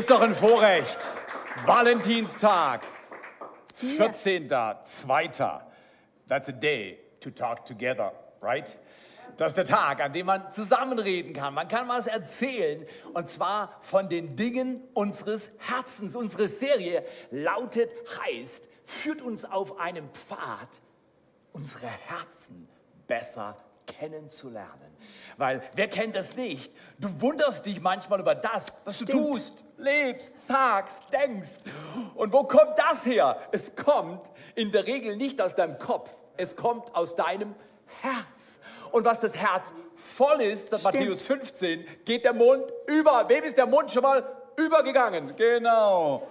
Ist doch ein Vorrecht. Valentinstag, 14.02. That's a day to talk together, right? Das ist der Tag, an dem man zusammenreden kann. Man kann was erzählen und zwar von den Dingen unseres Herzens. Unsere Serie lautet, heißt, führt uns auf einem Pfad, unsere Herzen besser kennenzulernen. Weil wer kennt das nicht? Du wunderst dich manchmal über das, was du tust, lebst, sagst, denkst. Und wo kommt das her? Es kommt in der Regel nicht aus deinem Kopf, es kommt aus deinem Herz. Und was das Herz voll ist, das Matthäus 15, geht der Mund über. Wem ist der Mund schon mal übergegangen? Genau.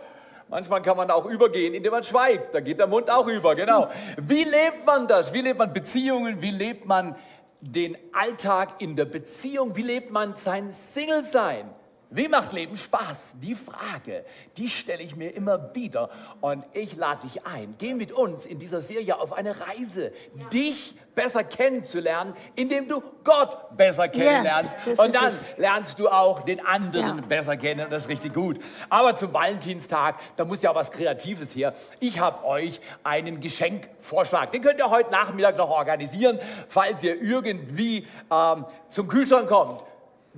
Manchmal kann man auch übergehen, indem man schweigt. Da geht der Mund auch über, genau. Wie lebt man das? Wie lebt man Beziehungen? Wie lebt man den Alltag in der Beziehung? Wie lebt man sein Single-Sein? Wie macht Leben Spaß? Die Frage, die stelle ich mir immer wieder. Und ich lade dich ein. Geh mit uns in dieser Serie auf eine Reise, dich besser kennenzulernen, indem du Gott besser kennenlernst. das und dann es. lernst du auch den anderen Ja. besser kennen und das ist richtig gut. Aber zum Valentinstag, da muss ja auch was Kreatives her. Ich habe euch einen Geschenkvorschlag. Den könnt ihr heute Nachmittag noch organisieren, falls ihr irgendwie ähm, zum Kühlschrank kommt.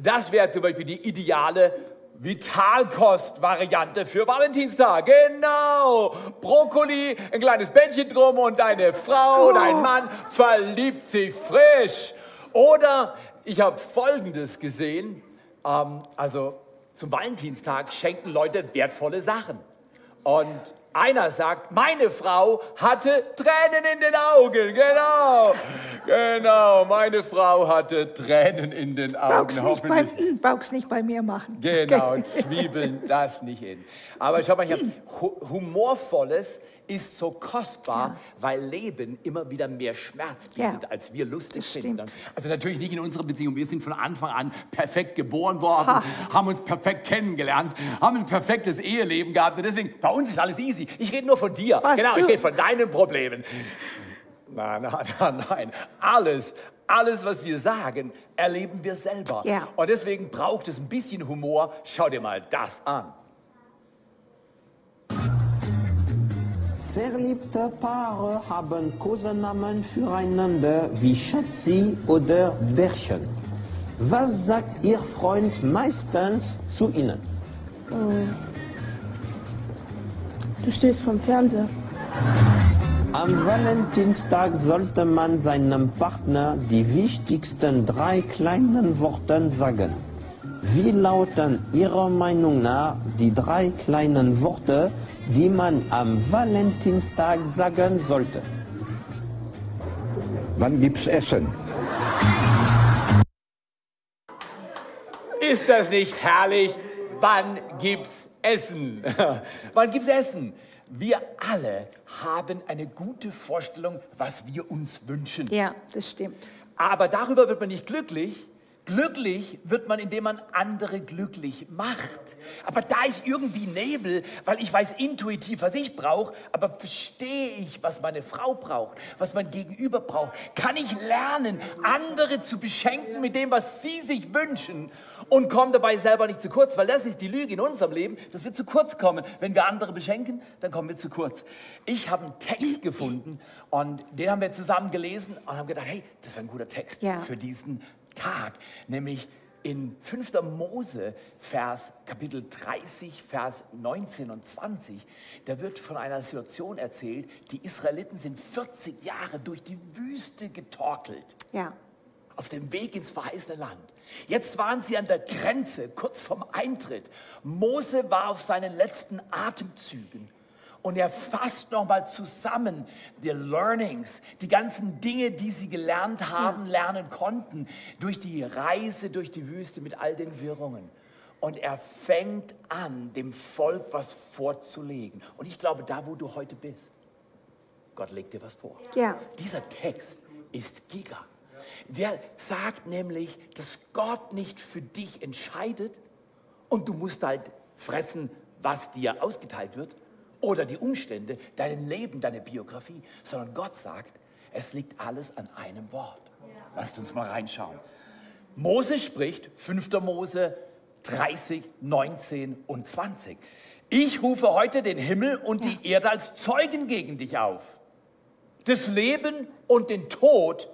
Das wäre zum Beispiel die ideale Vitalkost-Variante für Valentinstag. Genau. Brokkoli, ein kleines Bändchen drum und deine Frau, dein Mann verliebt sich frisch. Oder ich habe Folgendes gesehen. Ähm, also zum Valentinstag schenken Leute wertvolle Sachen. Und einer sagt, meine Frau hatte Tränen in den Augen. Genau, genau, meine Frau hatte Tränen in den Augen. Brauchst nicht, bei, brauchst nicht bei mir machen. Genau. Zwiebeln, das nicht hin. Aber schau mal hier, Hu- Humorvolles ist so kostbar, weil Leben immer wieder mehr Schmerz bietet, Ja, als wir lustig das finden. stimmt. Also natürlich nicht in unserer Beziehung. Wir sind von Anfang an perfekt geboren worden, Ha. haben uns perfekt kennengelernt, haben ein perfektes Eheleben gehabt. Und deswegen, bei uns ist alles easy. Ich rede nur von dir. Was, genau, ich du? rede von deinen Problemen. Nein, nein, nein, nein. Alles, alles, was wir sagen, erleben wir selber. Ja. Und deswegen braucht es ein bisschen Humor. Schau dir mal das an. Verliebte Paare haben Kosenamen füreinander wie Schatzi oder Bärchen. Was sagt Ihr Freund meistens zu Ihnen? Du stehst vom Fernseher. Am Valentinstag sollte man seinem Partner die wichtigsten drei kleinen Worte sagen. Wie lauten Ihrer Meinung nach die drei kleinen Worte, die man am Valentinstag sagen sollte? Wann gibt's Essen? Ist das nicht herrlich? Wann gibt's Essen? Wann gibt's Essen? Wir alle haben eine gute Vorstellung, was wir uns wünschen. Ja, das stimmt. Aber darüber wird man nicht glücklich. Glücklich wird man, indem man andere glücklich macht. Aber da ist irgendwie Nebel, weil ich weiß intuitiv, was ich brauche, aber verstehe ich, was meine Frau braucht, was mein Gegenüber braucht? Kann ich lernen, andere zu beschenken mit dem, was sie sich wünschen und komme dabei selber nicht zu kurz? Weil das ist die Lüge in unserem Leben, dass wir zu kurz kommen. Wenn wir andere beschenken, dann kommen wir zu kurz. Ich habe einen Text gefunden und den haben wir zusammen gelesen und haben gedacht, hey, das wäre ein guter Text Ja. für diesen Tag, nämlich in 5. Mose, Vers Kapitel 30, Vers 19 und 20, da wird von einer Situation erzählt, die Israeliten sind 40 Jahre durch die Wüste getorkelt. Ja. auf dem Weg ins verheißene Land. Jetzt waren sie an der Grenze, kurz vorm Eintritt. Mose war auf seinen letzten Atemzügen. Und er fasst nochmal zusammen die Learnings, die ganzen Dinge, die sie gelernt haben, lernen konnten, durch die Reise durch die Wüste mit all den Wirrungen. Und er fängt an, dem Volk was vorzulegen. Und ich glaube, da, wo du heute bist, Gott legt dir was vor. Ja. Dieser Text ist giga. Der sagt nämlich, dass Gott nicht für dich entscheidet und du musst halt fressen, was dir ausgeteilt wird oder die Umstände, dein Leben, deine Biografie, sondern Gott sagt, es liegt alles an einem Wort. Lasst uns mal reinschauen. Mose spricht, 5. Mose 30, 19 und 20. Ich rufe heute den Himmel und die Erde als Zeugen gegen dich auf. Das Leben und den Tod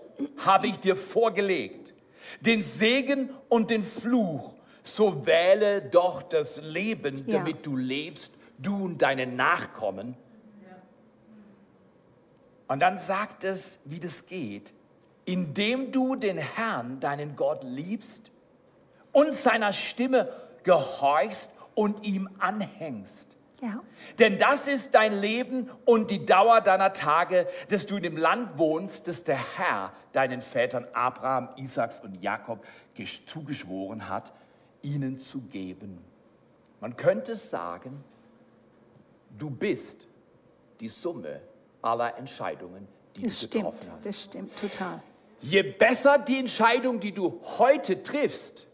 habe ich dir vorgelegt. Den Segen und den Fluch. So wähle doch das Leben, Ja. damit du lebst, du und deine Nachkommen. Und dann sagt es, wie das geht. Indem du den Herrn, deinen Gott, liebst und seiner Stimme gehorchst und ihm anhängst. Ja. Denn das ist dein Leben und die Dauer deiner Tage, dass du in dem Land wohnst, das der Herr deinen Vätern Abraham, Isaaks und Jakob gesch- zugeschworen hat, ihnen zu geben. Man könnte sagen, du bist die Summe aller Entscheidungen, die Das du stimmt. getroffen hast. Das stimmt total. Je besser die Entscheidung, die du heute triffst,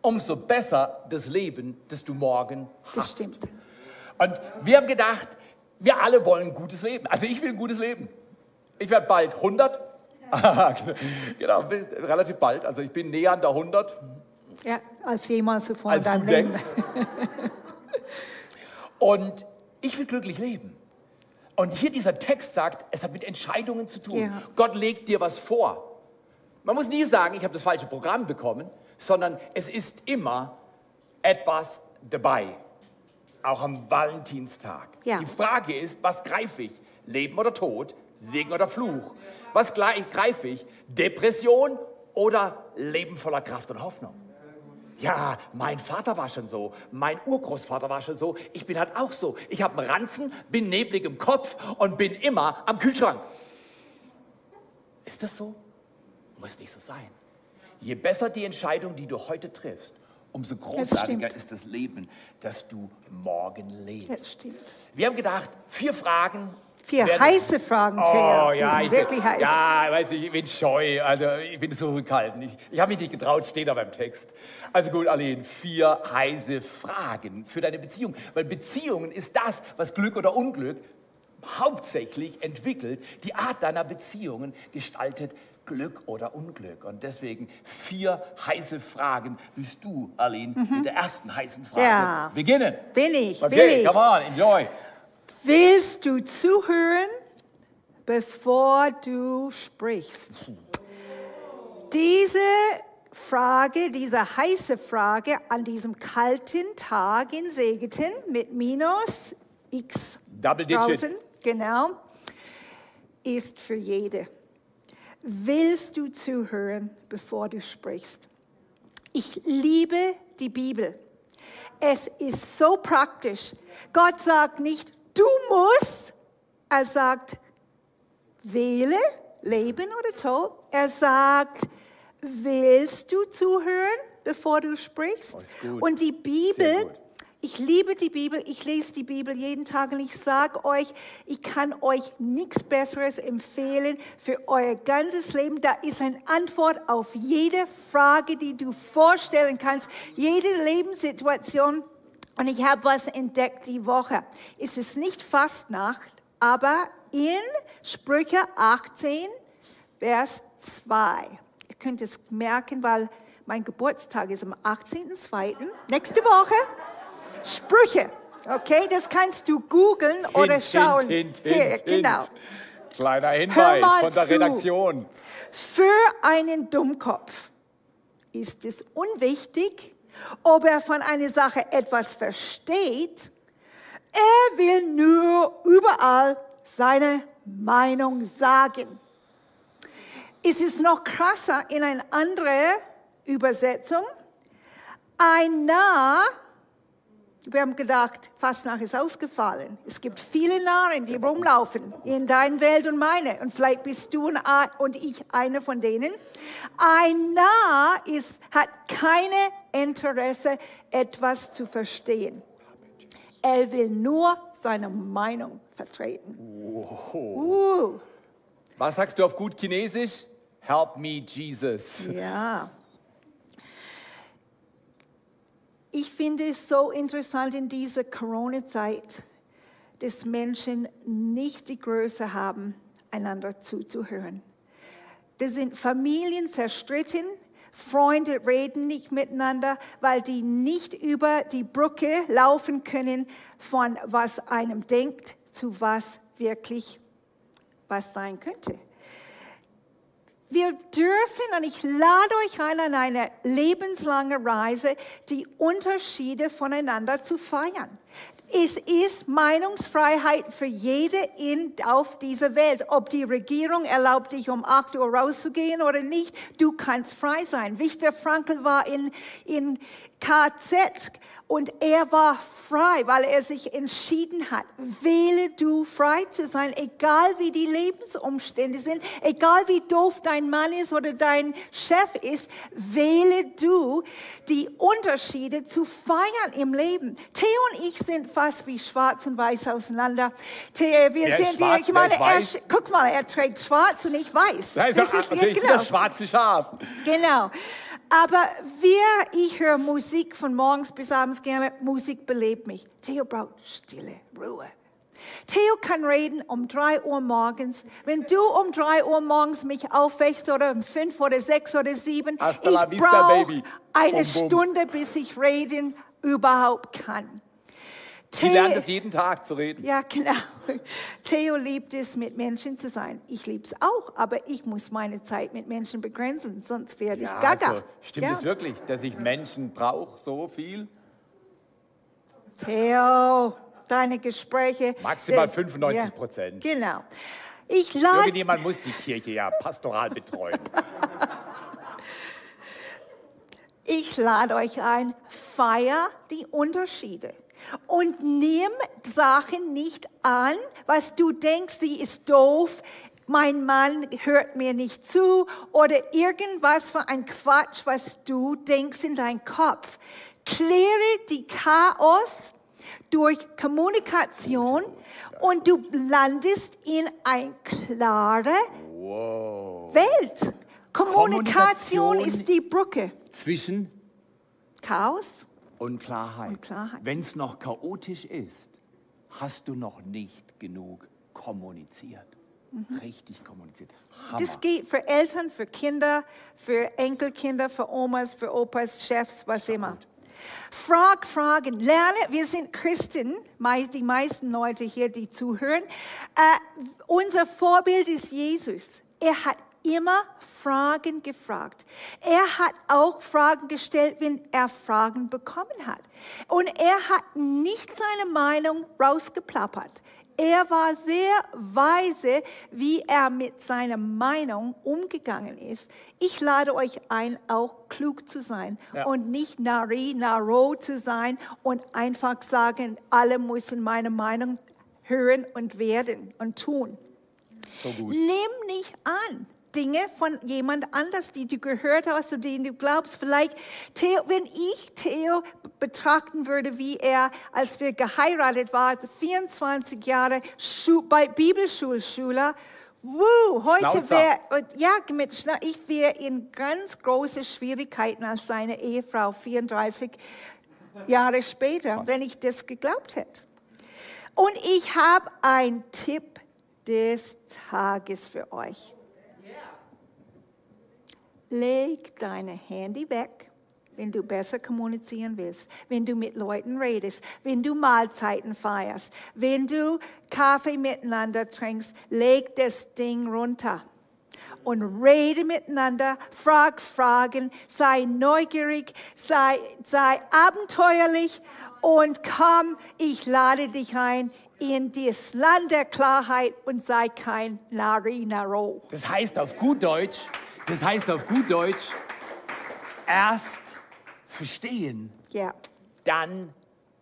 umso besser das Leben, das du morgen hast. Das stimmt. Und wir haben gedacht, wir alle wollen ein gutes Leben. Also ich will ein gutes Leben. Ich werde bald 100. genau, relativ bald. Also ich bin näher an der 100, Ja, als jemals zuvor als du deinem Leben. denkst. Und ich will glücklich leben. Und hier dieser Text sagt, es hat mit Entscheidungen zu tun. Ja. Gott legt dir was vor. Man muss nie sagen, ich habe das falsche Programm bekommen, sondern es ist immer etwas dabei. Auch am Valentinstag. Ja. Die Frage ist, was greife ich? Leben oder Tod? Segen oder Fluch? Was greife ich? Depression oder Leben voller Kraft und Hoffnung? Ja, mein Vater war schon so, mein Urgroßvater war schon so, ich bin halt auch so. Ich habe einen Ranzen, bin neblig im Kopf und bin immer am Kühlschrank. Ist das so? Muss nicht so sein. Je besser die Entscheidung, die du heute triffst, umso großartiger stimmt. ist das Leben, das du morgen lebst. Das stimmt. Wir haben gedacht, vier Fragen. Vier werden- heiße Fragen, Thea. Oh, Die ja, sind ich wirklich bin, heiß. Ja, weiß ich, ich bin scheu, also ich bin zurückhaltend. Ich, ich habe mich nicht getraut, steht da beim Text. Also gut, Aline, vier heiße Fragen für deine Beziehung. Weil Beziehungen ist das, was Glück oder Unglück hauptsächlich entwickelt. Die Art deiner Beziehungen gestaltet Glück oder Unglück. Und deswegen vier heiße Fragen. Willst du, Aline, mit der ersten heißen Frage Mhm. Ja. beginnen? Bin ich, Okay, will ich. come on, enjoy. Willst du zuhören, bevor du sprichst? Diese Frage, diese heiße Frage an diesem kalten Tag in Segeten mit minus x Double digit. draußen, genau, ist für jede. Willst du zuhören, bevor du sprichst? Ich liebe die Bibel. Es ist so praktisch. Gott sagt nicht, du musst. Er sagt, wähle Leben oder Tod. Er sagt, willst du zuhören, bevor du sprichst? Oh. Und die Bibel, ich liebe die Bibel, ich lese die Bibel jeden Tag und ich sage euch, ich kann euch nichts Besseres empfehlen für euer ganzes Leben. Da ist eine Antwort auf jede Frage, die du vorstellen kannst, jede Lebenssituation. Und ich habe was entdeckt die Woche. Es ist nicht Fastnacht, aber in Sprüche 18, Vers 2. Ihr könnt es merken, weil mein Geburtstag ist am 18.02. Nächste Woche. Sprüche. Okay, das kannst du googeln oder Hint, schauen. Hint, Hint, Hier, genau. Kleiner Hinweis von der zu. Redaktion. Für einen Dummkopf ist es unwichtig, ob er von einer Sache etwas versteht. Er will nur überall seine Meinung sagen. Es ist noch krasser in eine andere Übersetzung. Ein Narr, wir haben gedacht, Fastnacht ist ausgefallen. Es gibt viele Narren, die rumlaufen in deiner Welt und meine. Und vielleicht bist du und ich einer von denen. Ein Narr ist, hat keine Interesse, etwas zu verstehen. Er will nur seine Meinung vertreten. Uh, Was sagst du auf gut Chinesisch? Help me, Jesus. ja. Ich finde es so interessant in dieser Corona-Zeit, dass Menschen nicht die Größe haben, einander zuzuhören. Da sind Familien zerstritten, Freunde reden nicht miteinander, weil die nicht über die Brücke laufen können von was einem denkt zu was wirklich was sein könnte. Wir dürfen, und ich lade euch ein, an eine lebenslange Reise, die Unterschiede voneinander zu feiern. Es ist Meinungsfreiheit für jede in, auf dieser Welt. Ob die Regierung erlaubt dich, um 8 Uhr rauszugehen oder nicht, du kannst frei sein. Viktor Frankl war in, in KZ und er war frei, weil er sich entschieden hat, wähle du frei zu sein, egal wie die Lebensumstände sind, egal wie doof dein Mann ist oder dein Chef ist, wähle du die Unterschiede zu feiern im Leben. Theo und ich sind fast wie schwarz und weiß auseinander. Theo, wir Wer ist sind, schwarz, ich meine, er, guck mal, er trägt schwarz und ich weiß. Da ist Das ist ja natürlich genau. das schwarze Schaf. Genau. Aber wir, ich höre Musik von morgens bis abends gerne. Musik belebt mich. Theo braucht Stille, Ruhe. Theo kann reden um drei Uhr morgens. Wenn du um drei Uhr morgens mich aufwächst oder um fünf oder sechs oder sieben, Hasta ich brauche eine Bum, bum. Stunde, bis ich reden überhaupt kann. Sie lernt es jeden Tag zu reden. ja, genau. Theo liebt es, mit Menschen zu sein. Ich liebe es auch, aber ich muss meine Zeit mit Menschen begrenzen, sonst werde ich Ja, gaga. also, stimmt Ja. es wirklich, dass ich Menschen brauche so viel? Theo, deine Gespräche. Maximal äh, 95%. Genau. Ich lade, Irgendjemand muss die Kirche ja pastoral betreuen. ich lade euch ein, feier die Unterschiede. Und nimm Sachen nicht an, was du denkst, sie ist doof, mein Mann hört mir nicht zu oder irgendwas für ein Quatsch, was du denkst in deinem Kopf. Kläre die Chaos durch Kommunikation und du landest in eine klare Welt. Kommunikation Kommunikation. ist die Brücke. Zwischen Chaos und Klarheit. Und Klarheit. Wenn es noch chaotisch ist, hast du noch nicht genug kommuniziert. Richtig kommuniziert. Hammer. Das geht für Eltern, für Kinder, für Enkelkinder, für Omas, für Opas, Chefs, was immer. Frag Fragen, lerne. Wir sind Christen, die meisten Leute hier, die zuhören. Äh, unser Vorbild ist Jesus. Er hat immer Fragen gefragt. Er hat auch Fragen gestellt, wenn er Fragen bekommen hat. Und er hat nicht seine Meinung rausgeplappert. Er war sehr weise, wie er mit seiner Meinung umgegangen ist. Ich lade euch ein, auch klug zu sein Ja. und nicht nari, naro zu sein und einfach sagen, alle müssen meine Meinung hören und werden und tun. so gut. Nimm nicht an Dinge von jemand anders, die du gehört hast und denen du glaubst. Vielleicht, Theo, wenn ich Theo betrachten würde, wie er, als wir geheiratet waren, 24 Jahre Schu bei Bibelschulschüler, Woo, heute wäre, ja, mit Schna ich wäre in ganz große Schwierigkeiten als seine Ehefrau, 34 Jahre später, wenn ich das geglaubt hätte. Und ich habe einen Tipp des Tages für euch. Leg deine Handy weg, wenn du besser kommunizieren willst, wenn du mit Leuten redest, wenn du Mahlzeiten feierst, wenn du Kaffee miteinander trinkst, leg das Ding runter und rede miteinander, frag Fragen, sei neugierig, sei, sei abenteuerlich und komm, ich lade dich ein in das Land der Klarheit und sei kein Nari Naro. Das heißt auf gut Deutsch, das heißt auf gut Deutsch, erst verstehen, Ja, dann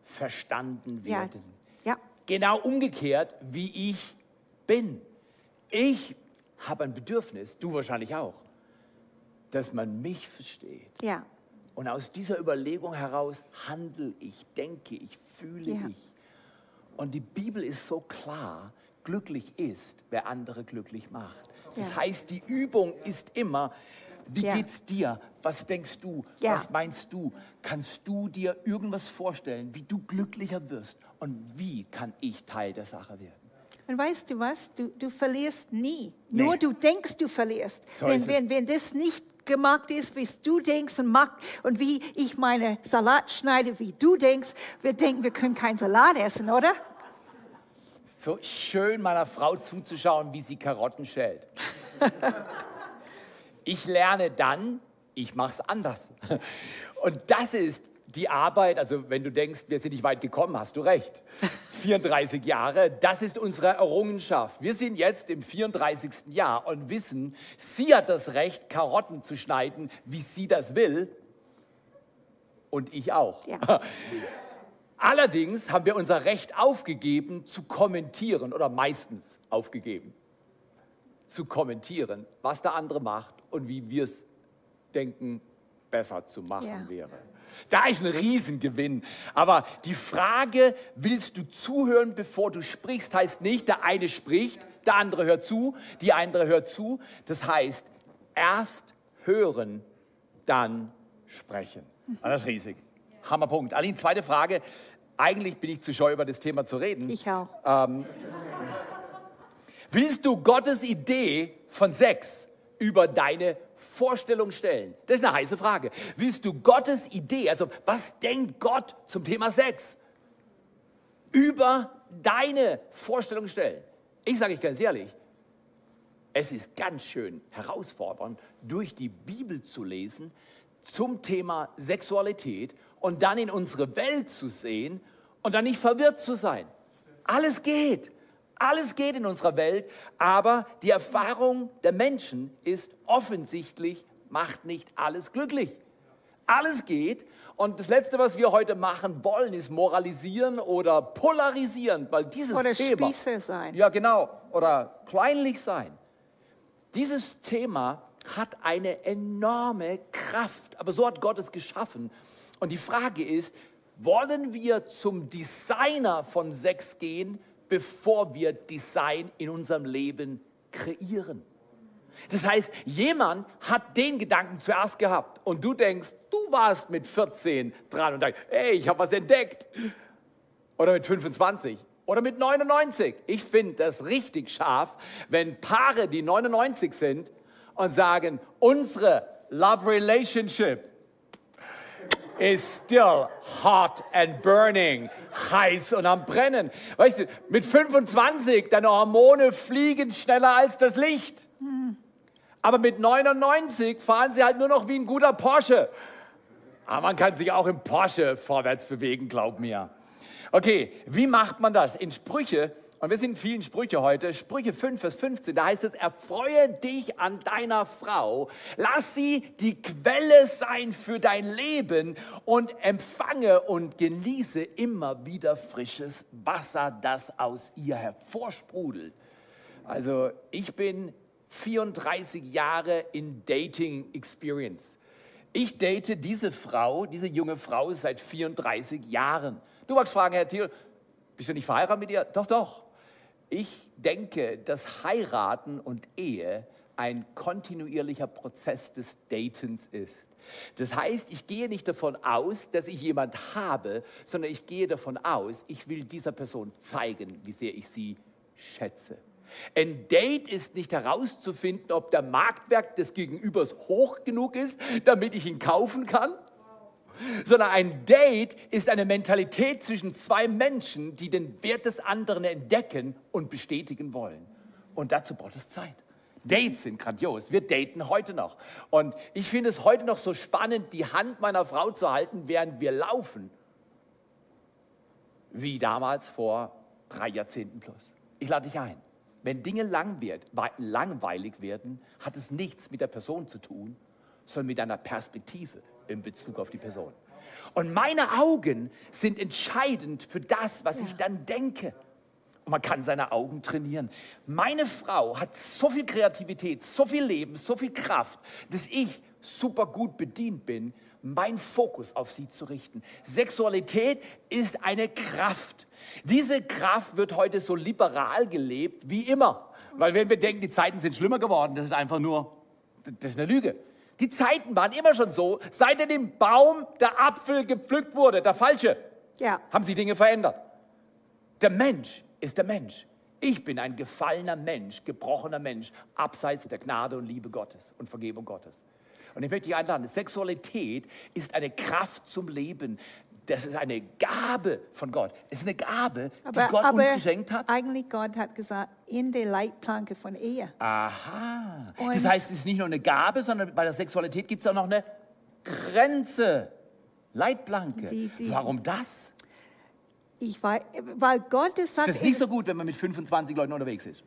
verstanden ja, werden. ja, Genau umgekehrt, wie ich bin. Ich habe ein Bedürfnis, du wahrscheinlich auch, dass man mich versteht. ja, Und aus dieser Überlegung heraus handle ich, denke ich, fühle Ja. ich. Und die Bibel ist so klar, glücklich ist, wer andere glücklich macht. Das Ja. heißt, die Übung ist immer, wie Ja. geht's dir? Was denkst du? Ja. Was meinst du? Kannst du dir irgendwas vorstellen, wie du glücklicher wirst? Und wie kann ich Teil der Sache werden? Und weißt du was? Du, du verlierst nie. Nee. Nur du denkst, du verlierst. So wenn, wenn, wenn das nicht gemacht ist, wie du denkst und, mach, und wie ich meine Salat schneide, wie du denkst, wir denken, wir können keinen Salat essen, oder? So schön meiner Frau zuzuschauen, wie sie Karotten schält. Ich lerne dann, ich mache es anders. Und das ist die Arbeit, also wenn du denkst, wir sind nicht weit gekommen, hast du recht. 34 Jahre, das ist unsere Errungenschaft. Wir sind jetzt im 34. Jahr und wissen, sie hat das Recht, Karotten zu schneiden, wie sie das will. Und ich auch. Ja. Allerdings haben wir unser Recht aufgegeben, zu kommentieren oder meistens aufgegeben, zu kommentieren, was der andere macht und wie wir es denken, besser zu machen Ja. wäre. Da ist ein Riesengewinn. Aber die Frage, willst du zuhören, bevor du sprichst, heißt nicht, der eine spricht, der andere hört zu, die andere hört zu. Das heißt, erst hören, dann sprechen. Und das ist riesig. Hammerpunkt. Aline, zweite Frage. Eigentlich bin ich zu scheu, über das Thema zu reden. Ich auch. Willst du Gottes Idee von Sex über deine Vorstellung stellen? Das ist eine heiße Frage. Willst du Gottes Idee, also was denkt Gott zum Thema Sex, über deine Vorstellung stellen? Ich sage euch ganz ehrlich, es ist ganz schön herausfordernd, durch die Bibel zu lesen zum Thema Sexualität und dann in unsere Welt zu sehen und dann nicht verwirrt zu sein. Alles geht. Alles geht in unserer Welt, aber die Erfahrung der Menschen ist offensichtlich, macht nicht alles glücklich. Alles geht. Und das Letzte, was wir heute machen wollen, ist moralisieren oder polarisieren, weil dieses Oder Thema. Spießer sein. Ja, genau. Oder kleinlich sein. Dieses Thema hat eine enorme Kraft, aber so hat Gott es geschaffen. Und die Frage ist, wollen wir zum Designer von Sex gehen, bevor wir Design in unserem Leben kreieren? Das heißt, jemand hat den Gedanken zuerst gehabt und du denkst, du warst mit 14 dran und denkst, hey, ich habe was entdeckt. Oder mit 25 oder mit 99. Ich finde das richtig scharf, wenn Paare, die 99 sind und sagen, unsere Love Relationship is still hot and burning, heiß und am Brennen. Weißt du, mit 25, deine Hormone fliegen schneller als das Licht. Aber mit 99 fahren sie halt nur noch wie ein guter Porsche. Aber man kann sich auch im Porsche vorwärts bewegen, glaub mir. Okay, wie macht man das? In Sprüche, und wir sind in vielen Sprüche heute, Sprüche 5, Vers 15, da heißt es, erfreue dich an deiner Frau, lass sie die Quelle sein für dein Leben und empfange und genieße immer wieder frisches Wasser, das aus ihr hervorsprudelt. Also ich bin 34 Jahre in Dating Experience. Ich date diese Frau, diese junge Frau seit 34 Jahren. Du magst fragen, Herr Thiel, bist du nicht verheiratet mit ihr? Doch, doch. Ich denke, dass Heiraten und Ehe ein kontinuierlicher Prozess des Datens ist. Das heißt, ich gehe nicht davon aus, dass ich jemand habe, sondern ich gehe davon aus, ich will dieser Person zeigen, wie sehr ich sie schätze. Ein Date ist nicht herauszufinden, ob der Marktwert des Gegenübers hoch genug ist, damit ich ihn kaufen kann, sondern ein Date ist eine Mentalität zwischen zwei Menschen, die den Wert des anderen entdecken und bestätigen wollen. Und dazu braucht es Zeit. Dates sind grandios. Wir daten heute noch. Und ich finde es heute noch so spannend, die Hand meiner Frau zu halten, während wir laufen, wie damals vor drei Jahrzehnten plus. Ich lade dich ein. Wenn Dinge lang wird, wei- langweilig werden, hat es nichts mit der Person zu tun, sondern mit deiner Perspektive in Bezug auf die Person. Und meine Augen sind entscheidend für das, was ich dann denke. Und man kann seine Augen trainieren. Meine Frau hat so viel Kreativität, so viel Leben, so viel Kraft, dass ich super gut bedient bin, meinen Fokus auf sie zu richten. Sexualität ist eine Kraft. Diese Kraft wird heute so liberal gelebt wie immer. Weil wenn wir denken, die Zeiten sind schlimmer geworden, das ist einfach nur, das ist eine Lüge. Die Zeiten waren immer schon so, seit in dem Baum der Apfel gepflückt wurde, der falsche, Ja. haben sie Dinge verändert. Der Mensch ist der Mensch. Ich bin ein gefallener Mensch, gebrochener Mensch, abseits der Gnade und Liebe Gottes und Vergebung Gottes. Und ich möchte dich einladen, Sexualität ist eine Kraft zum Leben. Das ist eine Gabe von Gott. Es ist eine Gabe, die Gott uns geschenkt hat. eigentlich Gott hat gesagt, in der Leitplanke von Ehe. Aha. Und- Das heißt, es ist nicht nur eine Gabe, sondern bei der Sexualität gibt es auch noch eine Grenze. Leitplanke. Die- die- Warum das? Ich weiß, weil Gott es sagt, Das ist nicht so gut, wenn man mit 25 Leuten unterwegs ist.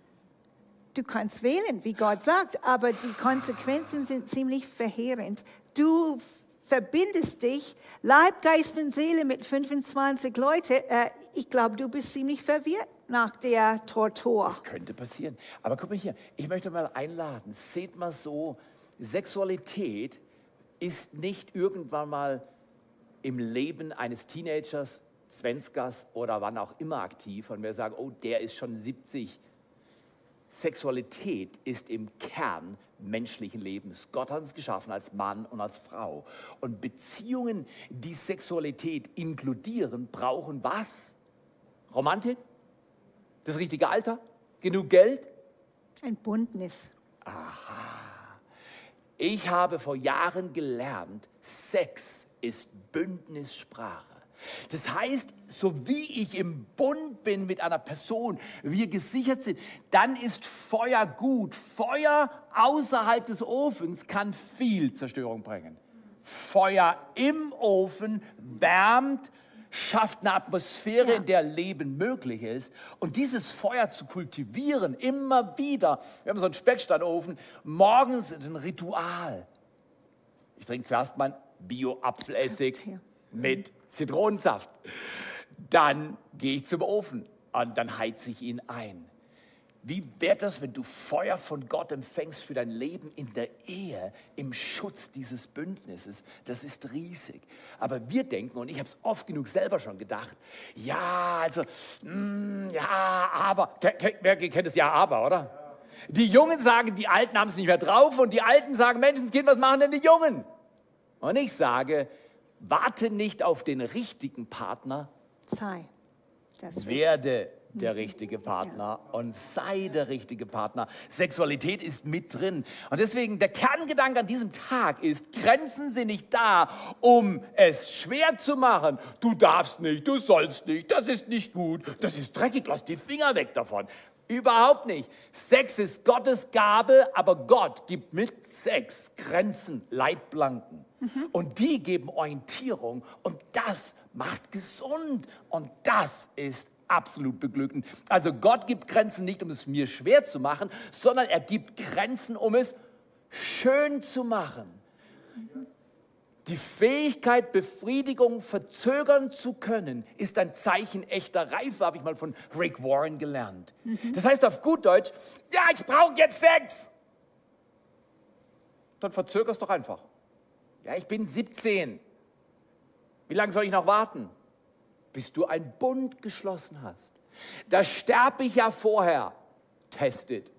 du kannst wählen, wie Gott sagt, aber die Konsequenzen sind ziemlich verheerend. Du verbindest dich, Leib, Geist und Seele mit 25 Leuten. Äh, ich glaube, du bist ziemlich verwirrt nach der Tortur. Das könnte passieren. Aber guck mal hier, ich möchte mal einladen. Seht mal so, Sexualität ist nicht irgendwann mal im Leben eines Teenagers, Zwanzigers oder wann auch immer aktiv und wir sagen, oh, der ist schon 70. Sexualität ist im Kern menschlichen Lebens. Gott hat uns geschaffen als Mann und als Frau. Und Beziehungen, die Sexualität inkludieren, brauchen was? Romantik? Das richtige Alter? Genug Geld? Ein Bündnis. Ich habe vor Jahren gelernt, Sex ist Bündnissprache. Das heißt, so wie ich im Bund bin mit einer Person, wir gesichert sind, dann ist Feuer gut. Feuer außerhalb des Ofens kann viel Zerstörung bringen. Feuer im Ofen wärmt, schafft eine Atmosphäre, Ja. in der Leben möglich ist. Und dieses Feuer zu kultivieren, immer wieder. Wir haben so einen Specksteinofen. Morgens ist ein Ritual. Ich trinke zuerst mein Bio-Apfelessig Ja. mit Zitronensaft. Dann gehe ich zum Ofen und dann heize ich ihn ein. Wie wäre das, wenn du Feuer von Gott empfängst für dein Leben in der Ehe, im Schutz dieses Bündnisses? Das ist riesig. Aber wir denken, und ich habe es oft genug selber schon gedacht, ja, also, mm, ja, aber, wer kennt das Ja, aber, oder? Die Jungen sagen, die Alten haben es nicht mehr drauf und die Alten sagen, Menschenskind, was machen denn die Jungen? Und ich sage, warte nicht auf den richtigen Partner, Sei. Das werde der richtige Partner und sei der richtige Partner. Sexualität ist mit drin. Und deswegen der Kerngedanke an diesem Tag ist, Grenzen sind nicht da, um es schwer zu machen. Du darfst nicht, du sollst nicht, das ist nicht gut, das ist dreckig, lass die Finger weg davon. Überhaupt nicht. Sex ist Gottes Gabe, aber Gott gibt mit Sex Grenzen, Leitplanken. Und die geben Orientierung und das macht gesund. Und das ist absolut beglückend. Also Gott gibt Grenzen nicht, um es mir schwer zu machen, sondern er gibt Grenzen, um es schön zu machen. Die Fähigkeit, Befriedigung verzögern zu können, ist ein Zeichen echter Reife, habe ich mal von Rick Warren gelernt. Das heißt auf gut Deutsch, ja, ich brauche jetzt Sex. Dann verzögerst doch einfach. Ja, ich bin 17. Wie lange soll ich noch warten? Bis du einen Bund geschlossen hast. Da sterbe ich ja vorher. Testet.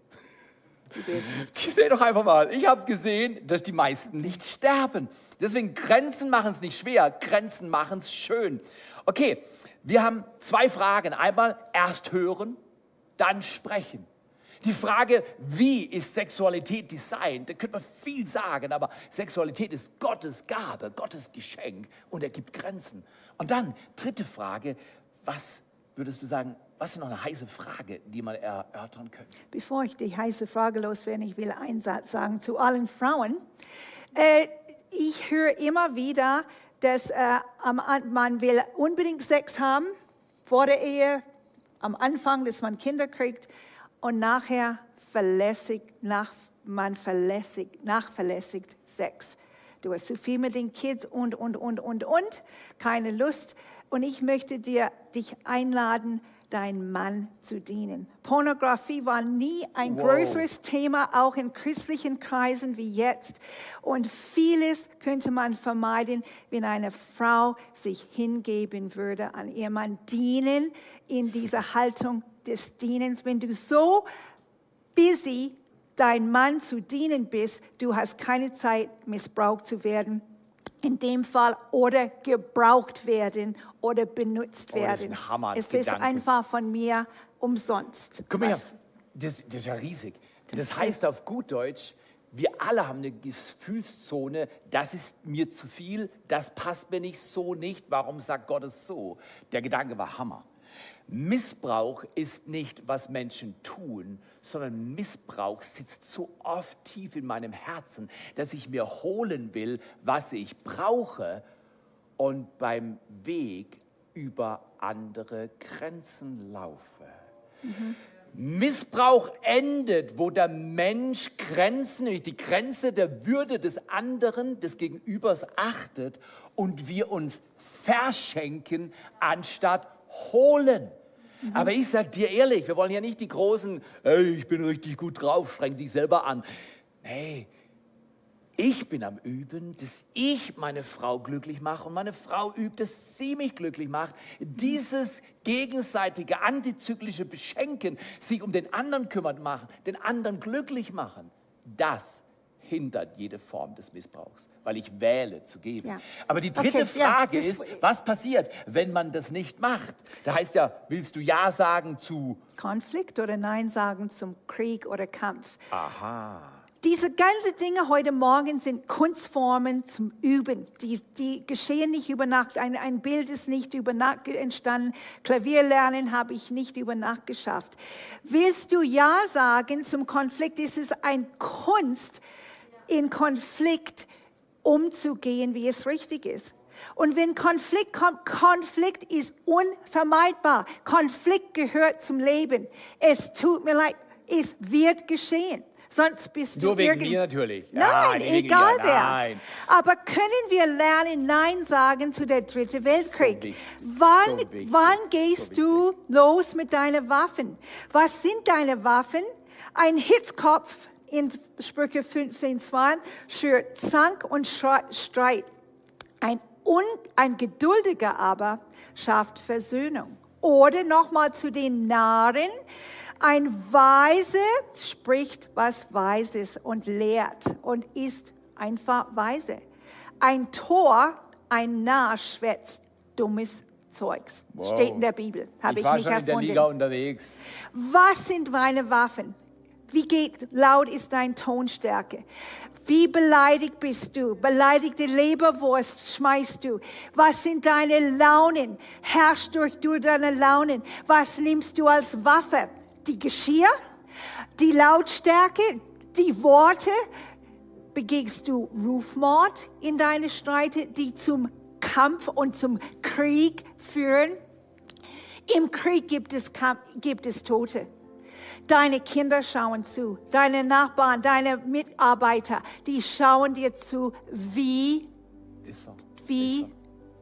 Seh doch einfach mal. Ich habe gesehen, dass die meisten nicht sterben. Deswegen Grenzen machen es nicht schwer, Grenzen machen es schön. Okay, wir haben zwei Fragen. Einmal erst hören, dann sprechen. Die Frage, wie ist Sexualität designt? Da könnte man viel sagen, aber Sexualität ist Gottes Gabe, Gottes Geschenk und er gibt Grenzen. Und dann, dritte Frage, was würdest du sagen, was ist noch eine heiße Frage, die man erörtern könnte? Bevor ich die heiße Frage loswerde, ich will einen Satz sagen zu allen Frauen. Äh, ich höre immer wieder, dass äh, man will unbedingt Sex haben vor der Ehe, am Anfang, dass man Kinder kriegt und nachher verlässigt, nach, man verlässigt, nachverlässigt Sex. Du hast zu viel mit den Kids und, und, und, und, und, keine Lust. Und ich möchte dir, dich einladen, deinen Mann zu dienen. Pornografie war nie ein Wow. größeres Thema, auch in christlichen Kreisen wie jetzt. Und vieles könnte man vermeiden, wenn eine Frau sich hingeben würde an ihren Mann, dienen in dieser Haltung des Dienens. Wenn du so busy dein Mann zu dienen bist, du hast keine Zeit, missbraucht zu werden. In dem Fall oder gebraucht werden oder benutzt Oh, das ist ein es ist einfach von mir umsonst. Guck mal, das, das ist ja riesig. Das heißt auf gut Deutsch, wir alle haben eine Gefühlszone, das ist mir zu viel, das passt mir nicht so nicht, warum sagt Gott es so? Der Gedanke war Hammer. Missbrauch ist nicht, was Menschen tun, sondern Missbrauch sitzt so oft tief in meinem Herzen, dass ich mir holen will, was ich brauche und beim Weg über andere Grenzen laufe. Missbrauch endet, wo der Mensch Grenzen, nämlich die Grenze der Würde des anderen, des Gegenübers achtet und wir uns verschenken, anstatt holen. Aber ich sag dir ehrlich, wir wollen ja nicht die großen, hey, ich bin richtig gut drauf, streng dich selber an. Nee, ich bin am Üben, dass ich meine Frau glücklich mache und meine Frau übt, dass sie mich glücklich macht. Dieses gegenseitige antizyklische Beschenken, sich um den anderen kümmern machen, den anderen glücklich machen, das hindert jede Form des Missbrauchs, weil ich wähle zu geben. Ja. Aber die dritte Okay, ja, Frage das- ist, was passiert, wenn man das nicht macht? Da heißt ja, willst du Ja sagen zu Konflikt oder Nein sagen zum Krieg oder Kampf. Aha. Diese ganzen Dinge heute Morgen sind Kunstformen zum Üben. Die, die geschehen nicht über Nacht. Ein, ein Bild ist nicht über Nacht entstanden. Klavierlernen habe ich nicht über Nacht geschafft. Willst du Ja sagen zum Konflikt? Es ist ein Kunst, in Konflikt umzugehen, wie es richtig ist. Und wenn Konflikt kommt, Konflikt ist unvermeidbar. Konflikt gehört zum Leben. Es tut mir leid, es wird geschehen. Sonst bist du Nur wegen mir natürlich. Nein, wegen egal mir, wer. nein. Aber können wir lernen, Nein sagen zu der dritten Weltkrieg? wichtig. wann, So wann gehst du los mit deinen Waffen? Was sind deine Waffen? Ein Hitzkopf in Sprüche 15,2 schürt Zank und Streit. Ein, un, ein Geduldiger aber schafft Versöhnung. Oder nochmal zu den Narren. Ein Weise spricht was Weises und lehrt und ist einfach weise. Ein Tor, ein Narr schwätzt dummes Zeugs. Wow. Steht in der Bibel. Habe ich, war nicht schon in der erfunden. Liga unterwegs. Was sind meine Waffen? Wie geht, laut ist dein Tonstärke? Wie beleidigt bist du? Beleidigte Leberwurst schmeißt du. Was sind deine Launen? Herrschst durch du deine Launen? Was nimmst du als Waffe? Die Geschirr? Die Lautstärke? Die Worte? Begehst du Rufmord in deine Streite, die zum Kampf und zum Krieg führen? Im Krieg gibt es, Kampf, gibt es Tote. Deine Kinder schauen zu, deine Nachbarn, deine Mitarbeiter, die schauen dir zu. Wie, wie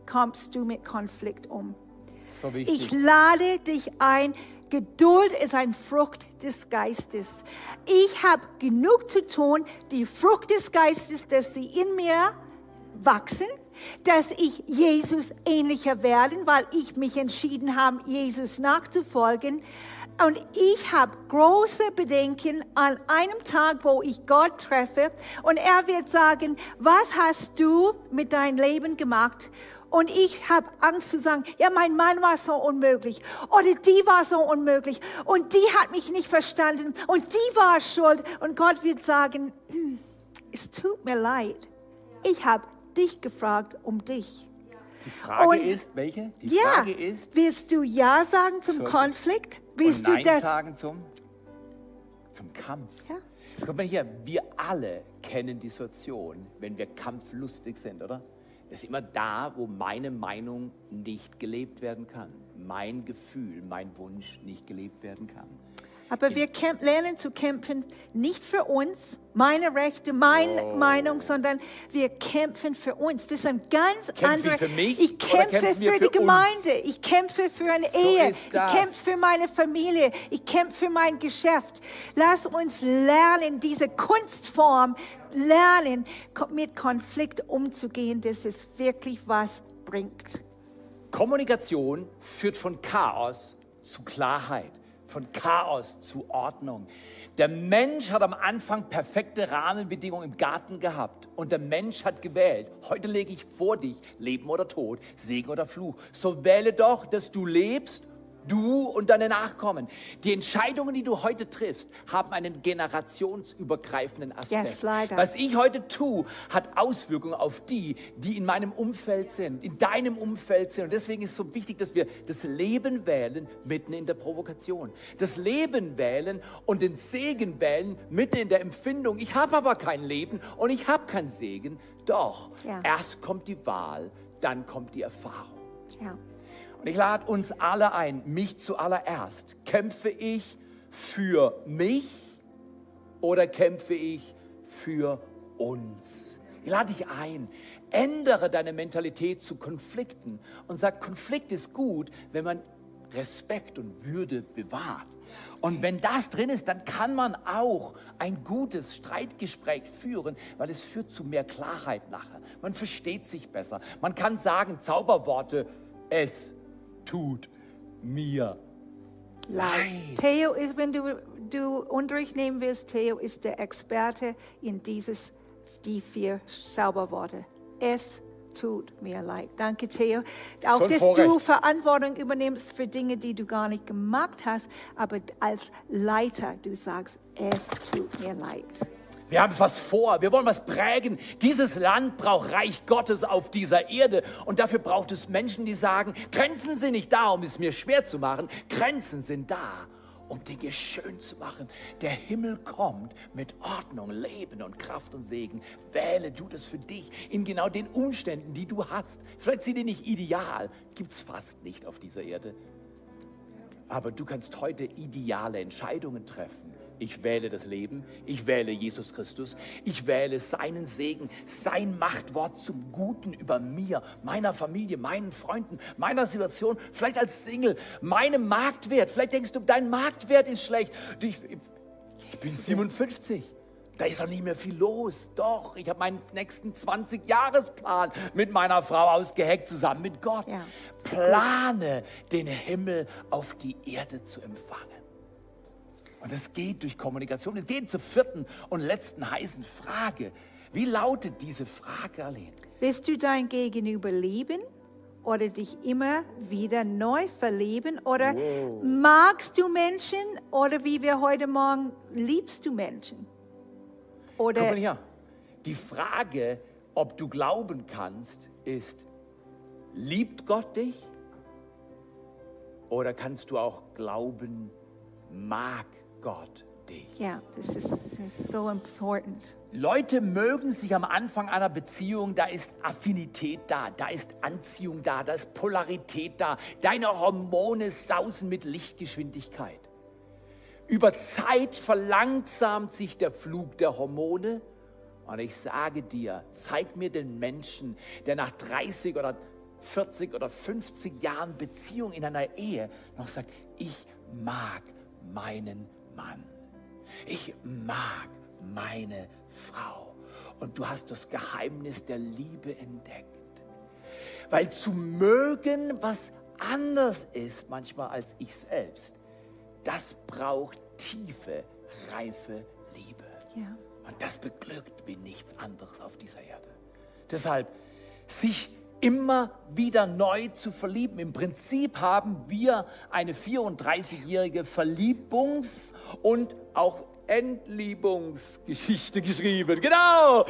kommst du mit Konflikt um? So Ich lade dich ein. Geduld ist ein Frucht des Geistes. Ich habe genug zu tun, die Frucht des Geistes, dass sie in mir wachsen, dass ich Jesus ähnlicher werden, weil ich mich entschieden habe, Jesus nachzufolgen. Und ich habe große Bedenken an einem Tag, wo ich Gott treffe und er wird sagen, was hast du mit deinem Leben gemacht? Und ich habe Angst zu sagen, ja, mein Mann war so unmöglich oder die war so unmöglich und die hat mich nicht verstanden und die war schuld. Und Gott wird sagen, "Hm, es tut mir leid. Ich habe dich gefragt um dich. Die Frage Und- ist, welche? Die ja, Frage ist, willst du Ja sagen zum So. Konflikt? Willst und du Nein das? sagen zum, zum Kampf. Ja. Guck mal hier, wir alle kennen die Situation, wenn wir kampflustig sind, oder? ist immer da, wo meine Meinung nicht gelebt werden kann. Mein Gefühl, mein Wunsch nicht gelebt werden kann. Aber wir lernen zu kämpfen, nicht für uns, meine Rechte, meine Oh. Meinung, sondern wir kämpfen für uns. Das ist ein ganz anderer. für mich ich kämpfe wir für für die Gemeinde, ich kämpfe für eine So Ehe, ich kämpfe für meine Familie, ich kämpfe für mein Geschäft. Lass uns lernen, diese Kunstform lernen, mit Konflikt umzugehen, dass es wirklich was bringt. Kommunikation führt von Chaos zu Klarheit, von Chaos zu Ordnung. Der Mensch hat am Anfang perfekte Rahmenbedingungen im Garten gehabt und der Mensch hat gewählt. Heute lege ich vor dich Leben oder Tod, Segen oder Fluch. So wähle doch, dass du lebst. Du und deine Nachkommen. Die Entscheidungen, die du heute triffst, haben einen generationsübergreifenden Aspekt. Yes. Was ich heute tue, hat Auswirkungen auf die, die in meinem Umfeld sind, in deinem Umfeld sind. Und deswegen ist es so wichtig, dass wir das Leben wählen mitten in der Provokation. Das Leben wählen und den Segen wählen mitten in der Empfindung. Ich habe aber kein Leben und ich habe keinen Segen. Doch, Ja. erst kommt die Wahl, dann kommt die Erfahrung. Ja. Und ich lade uns alle ein, mich zuallererst. Kämpfe ich für mich oder kämpfe ich für uns? Ich lade dich ein, ändere deine Mentalität zu Konflikten und sag, Konflikt ist gut, wenn man Respekt und Würde bewahrt. Und wenn das drin ist, dann kann man auch ein gutes Streitgespräch führen, weil es führt zu mehr Klarheit nachher. Man versteht sich besser. Man kann sagen Zauberworte, es tut mir leid. Theo ist, wenn du, du Unterricht nehmen willst, Theo ist der Experte in dieses, die vier Zauberworte. Es tut mir leid. Danke, Theo. Auch, dass du. Verantwortung übernimmst für Dinge, die du gar nicht gemacht hast, aber als Leiter, du sagst, es tut mir leid. Wir haben was vor, wir wollen was prägen. Dieses Land braucht Reich Gottes auf dieser Erde. Und dafür braucht es Menschen, die sagen, Grenzen sind nicht da, um es mir schwer zu machen. Grenzen sind da, um Dinge schön zu machen. Der Himmel kommt mit Ordnung, Leben und Kraft und Segen. Wähle du das für dich in genau den Umständen, die du hast. Vielleicht sind die nicht ideal, gibt es fast nicht auf dieser Erde. Aber du kannst heute ideale Entscheidungen treffen. Ich wähle das Leben, ich wähle Jesus Christus, ich wähle seinen Segen, sein Machtwort zum Guten über mir, meiner Familie, meinen Freunden, meiner Situation, vielleicht als Single, meinem Marktwert. Vielleicht denkst du, dein Marktwert ist schlecht. Du, Ich, ich bin 57. Da ist doch nicht mehr viel los. Doch, ich habe meinen nächsten 20-Jahresplan mit meiner Frau ausgeheckt, zusammen mit Gott. Ja. Plane, den Himmel auf die Erde zu empfangen. Und es geht durch Kommunikation. Es geht zur vierten und letzten heißen Frage. Wie lautet diese Frage, Arlene? Willst du dein Gegenüber lieben oder dich immer wieder neu verlieben? Oder magst du Menschen oder wie wir heute Morgen, liebst du Menschen? Guck Oder mal hier. Die Frage, ob du glauben kannst, ist, liebt Gott dich? Oder kannst du auch glauben, mag Gott dich? ja, das ist, so important. Leute mögen sich am Anfang einer Beziehung, da ist Affinität da, da ist Anziehung da, da ist Polarität da. Deine Hormone sausen mit Lichtgeschwindigkeit. Über Zeit verlangsamt sich der Flug der Hormone. Und ich sage dir, zeig mir den Menschen, der nach 30 oder 40 oder 50 Jahren Beziehung in einer Ehe noch sagt, ich mag meinen Mann. Ich mag meine Frau. Und du hast das Geheimnis der Liebe entdeckt. Weil zu mögen, was anders ist manchmal als ich selbst, das braucht tiefe, reife Liebe. Ja. Und das beglückt wie nichts anderes auf dieser Erde. Deshalb, sich immer wieder neu zu verlieben. Im Prinzip haben wir eine 34-jährige Verliebungs- und auch Entliebungsgeschichte geschrieben. Genau.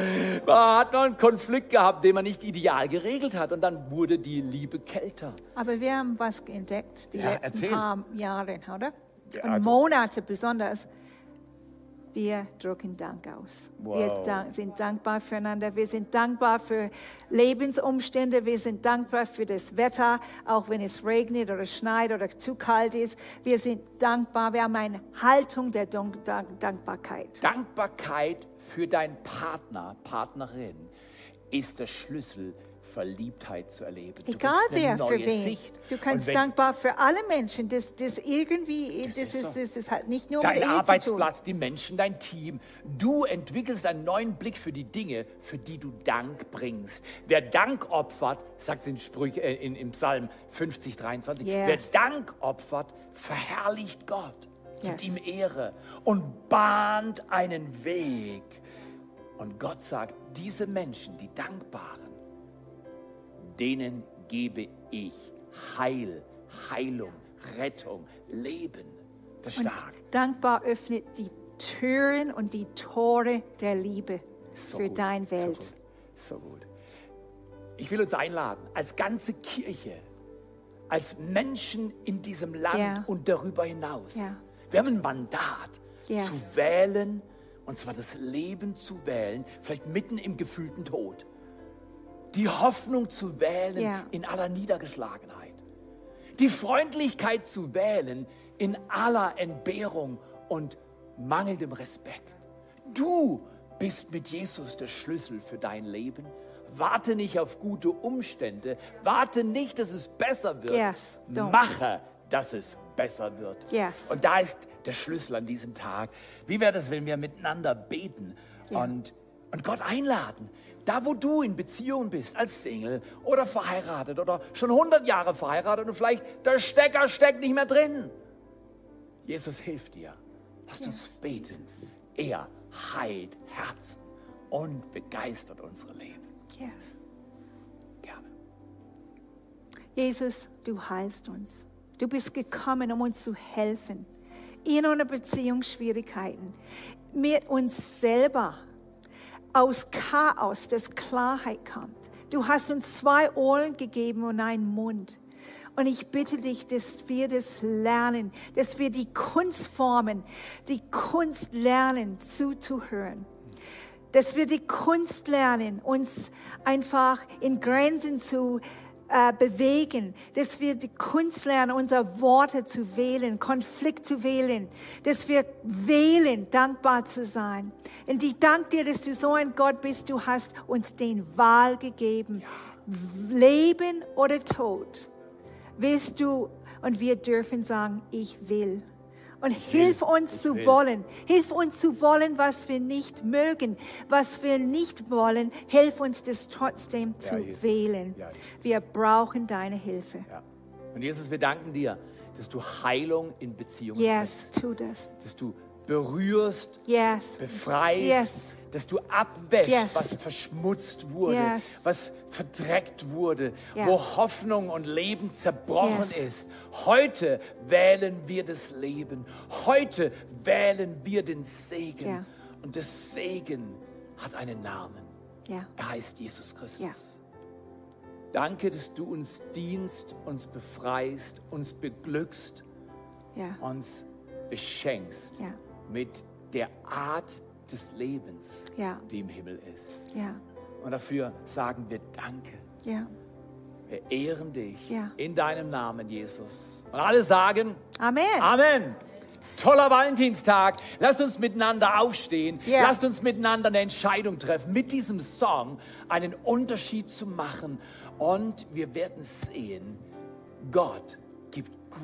Da hat man einen Konflikt gehabt, den man nicht ideal geregelt hat. Und dann wurde die Liebe kälter. Aber wir haben was entdeckt die Ja, letzten erzähl. paar Jahre, oder? Und also- Monate besonders. Wir drücken Dank aus. Wow. Wir dank, sind dankbar füreinander. Wir sind dankbar für Lebensumstände. Wir sind dankbar für das Wetter, auch wenn es regnet oder schneit oder zu kalt ist. Wir sind dankbar. Wir haben eine Haltung der Dank Dank Dankbarkeit. Dankbarkeit für deinen Partner, Partnerin ist der Schlüssel, Verliebtheit zu erleben. Egal wer für wen. Sicht. Du kannst dankbar für alle Menschen. Das, das irgendwie, Das das, ist ist, so. das ist halt nicht nur Dein mit. Arbeitsplatz, die Menschen, dein Team. Du entwickelst einen neuen Blick für die Dinge, für die du Dank bringst. Wer Dank opfert, sagt es in Sprüche, äh, in, im Psalm 50, 23, Yes. wer Dank opfert, verherrlicht Gott, gibt Yes. ihm Ehre und bahnt einen Weg. Und Gott sagt, diese Menschen, die Dankbaren, denen gebe ich Heil, Heilung, Rettung, Leben. Das ist Und stark. dankbar öffnet die Türen und die Tore der Liebe So für gut, deine Welt. So gut, so gut. Ich will uns einladen, als ganze Kirche, als Menschen in diesem Land Ja. und darüber hinaus. Ja. Wir haben ein Mandat Yes. zu wählen, und zwar das Leben zu wählen, vielleicht mitten im gefühlten Tod. Die Hoffnung zu wählen Ja. in aller Niedergeschlagenheit. Die Freundlichkeit zu wählen in aller Entbehrung und mangelndem Respekt. Du bist mit Jesus der Schlüssel für dein Leben. Warte nicht auf gute Umstände. Warte nicht, dass es besser wird. Yes. Mache, dass es besser wird. Yes. Und da ist der Schlüssel an diesem Tag. Wie wäre das, wenn wir miteinander beten und, und Gott einladen? Da, wo du in Beziehung bist, als Single oder verheiratet oder schon 100 Jahre verheiratet und vielleicht der Stecker steckt nicht mehr drin. Jesus hilft dir. Lass uns beten. Er heilt Herzen und begeistert unsere Leben. Yes. Gerne. Jesus, du heilst uns. Du bist gekommen, um uns zu helfen in unseren Beziehungsschwierigkeiten, mit uns selber, aus Chaos, dass Klarheit kommt. Du hast uns zwei Ohren gegeben und einen Mund. Und ich bitte dich, dass wir das lernen, dass wir die Kunst formen, die Kunst lernen, zuzuhören dass wir die Kunst lernen, uns einfach in Grenzen zu äh, bewegen, dass wir die Kunst lernen, unsere Worte zu wählen, Konflikt zu wählen, dass wir wählen, dankbar zu sein. Und ich danke dir, dass du so ein Gott bist, du hast uns den Wahl gegeben, Leben oder Tod. Willst du, und wir dürfen sagen, ich will. Und hilf uns zu wollen. Hilf uns zu wollen, was wir nicht mögen, was wir nicht wollen. Hilf uns, das trotzdem zu Jesus. wählen. Ja. Wir brauchen deine Hilfe. Ja. Und Jesus, wir danken dir, dass du Heilung in Beziehungen Yes, bringst. tu das. Dass du berührst, Yes. befreist, Yes. dass du abwäschst, Yes. was verschmutzt wurde, was verdreckt wurde, wo Hoffnung und Leben zerbrochen ist. Heute wählen wir das Leben. Heute wählen wir den Segen. Und das Segen hat einen Namen. Er heißt Jesus Christus. Danke, dass du uns dienst, uns befreist, uns beglückst, uns beschenkst Ja. Mit der Art des Lebens, Ja. die im Himmel ist. Ja. Und dafür sagen wir Danke. Ja. Wir ehren dich in deinem Namen, Jesus. Und alle sagen Amen. Amen. Toller Valentinstag. Lasst uns miteinander aufstehen. Lasst uns miteinander eine Entscheidung treffen, mit diesem Song einen Unterschied zu machen. Und wir werden sehen, Gott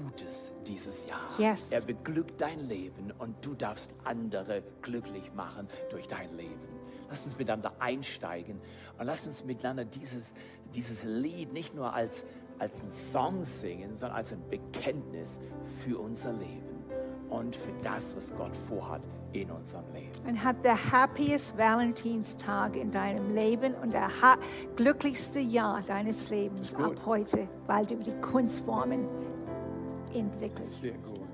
Gutes dieses Jahr. Yes. Er beglückt dein Leben und du darfst andere glücklich machen durch dein Leben. Lasst uns miteinander einsteigen und lasst uns miteinander dieses, dieses Lied nicht nur als, als ein Song singen, sondern als ein Bekenntnis für unser Leben und für das, was Gott vorhat in unserem Leben. Und hab der happiest Valentinstag in deinem Leben und der glücklichste Jahr deines Lebens ab heute, weil du die Kunstformen entwickelst. Sehr gut.